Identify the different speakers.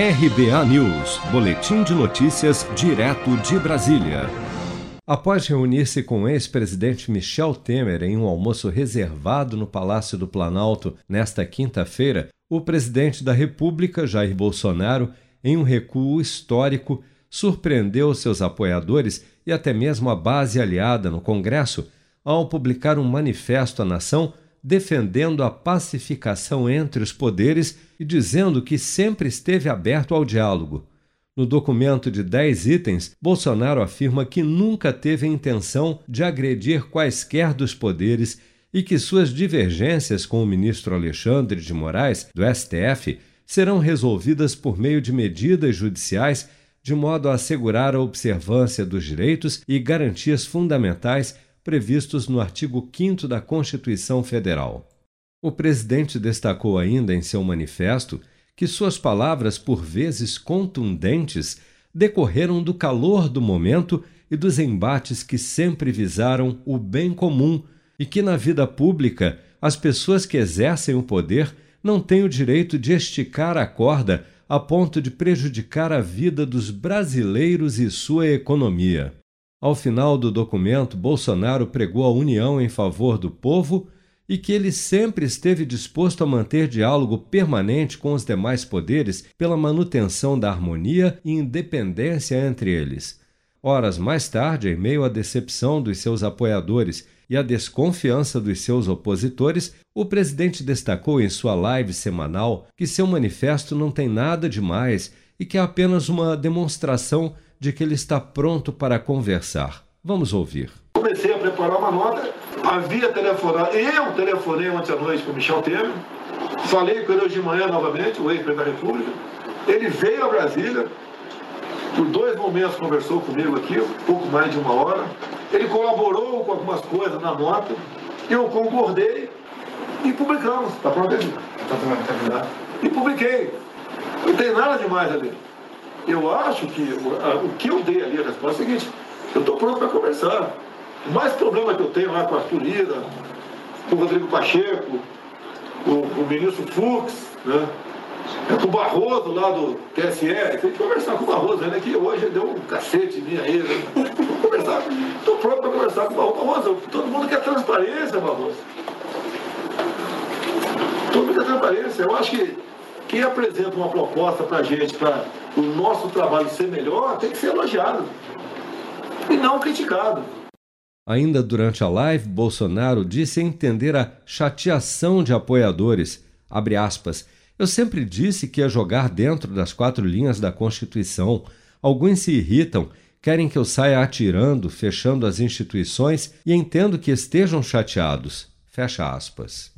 Speaker 1: RBA News, Boletim de Notícias, direto de Brasília. Após reunir-se com o ex-presidente Michel Temer em um almoço reservado no Palácio do Planalto nesta quinta-feira, o presidente da República, Jair Bolsonaro, em um recuo histórico, surpreendeu seus apoiadores e até mesmo a base aliada no Congresso ao publicar um manifesto à nação defendendo a pacificação entre os poderes e dizendo que sempre esteve aberto ao diálogo. No documento de dez itens, Bolsonaro afirma que nunca teve a intenção de agredir quaisquer dos poderes e que suas divergências com o ministro Alexandre de Moraes, do STF, serão resolvidas por meio de medidas judiciais de modo a assegurar a observância dos direitos e garantias fundamentais previstos no artigo 5 da Constituição Federal. O presidente destacou ainda em seu manifesto que suas palavras, por vezes contundentes, decorreram do calor do momento e dos embates que sempre visaram o bem comum e que na vida pública as pessoas que exercem o poder não têm o direito de esticar a corda a ponto de prejudicar a vida dos brasileiros e sua economia. Ao final do documento, Bolsonaro pregou a união em favor do povo e que ele sempre esteve disposto a manter diálogo permanente com os demais poderes pela manutenção da harmonia e independência entre eles. Horas mais tarde, em meio à decepção dos seus apoiadores e à desconfiança dos seus opositores, o presidente destacou em sua live semanal que seu manifesto não tem nada de mais e que é apenas uma demonstração de que ele está pronto para conversar. Vamos ouvir.
Speaker 2: Comecei a preparar uma nota, havia telefonado, eu telefonei ontem à noite para o Michel Temer, falei com ele hoje de manhã novamente, o ex-presidente da República, ele veio a Brasília, por dois momentos conversou comigo aqui, pouco mais de uma hora, ele colaborou com algumas coisas na nota, eu concordei e publicamos, está pronto aí? Tá e publiquei. Não tem nada demais ali. Eu acho que o que eu dei ali a resposta é a seguinte, eu estou pronto para conversar. O mais problema que eu tenho lá com a Arthur Lira, com o Rodrigo Pacheco, com o ministro Fux, né? É com o Barroso lá do TSE, tem que conversar com o Barroso, né? Que hoje deu um cacete em mim aí, né? Conversar. Estou pronto para conversar com o. Barroso, todo mundo quer transparência, Barroso. Todo mundo quer transparência. Eu acho que quem apresenta uma proposta para a gente, para o nosso trabalho ser melhor, tem que ser elogiado e não criticado.
Speaker 1: Ainda durante a live, Bolsonaro disse entender a chateação de apoiadores. Abre aspas. Eu sempre disse que ia jogar dentro das quatro linhas da Constituição. Alguns se irritam, querem que eu saia atirando, fechando as instituições e entendo que estejam chateados. Fecha aspas.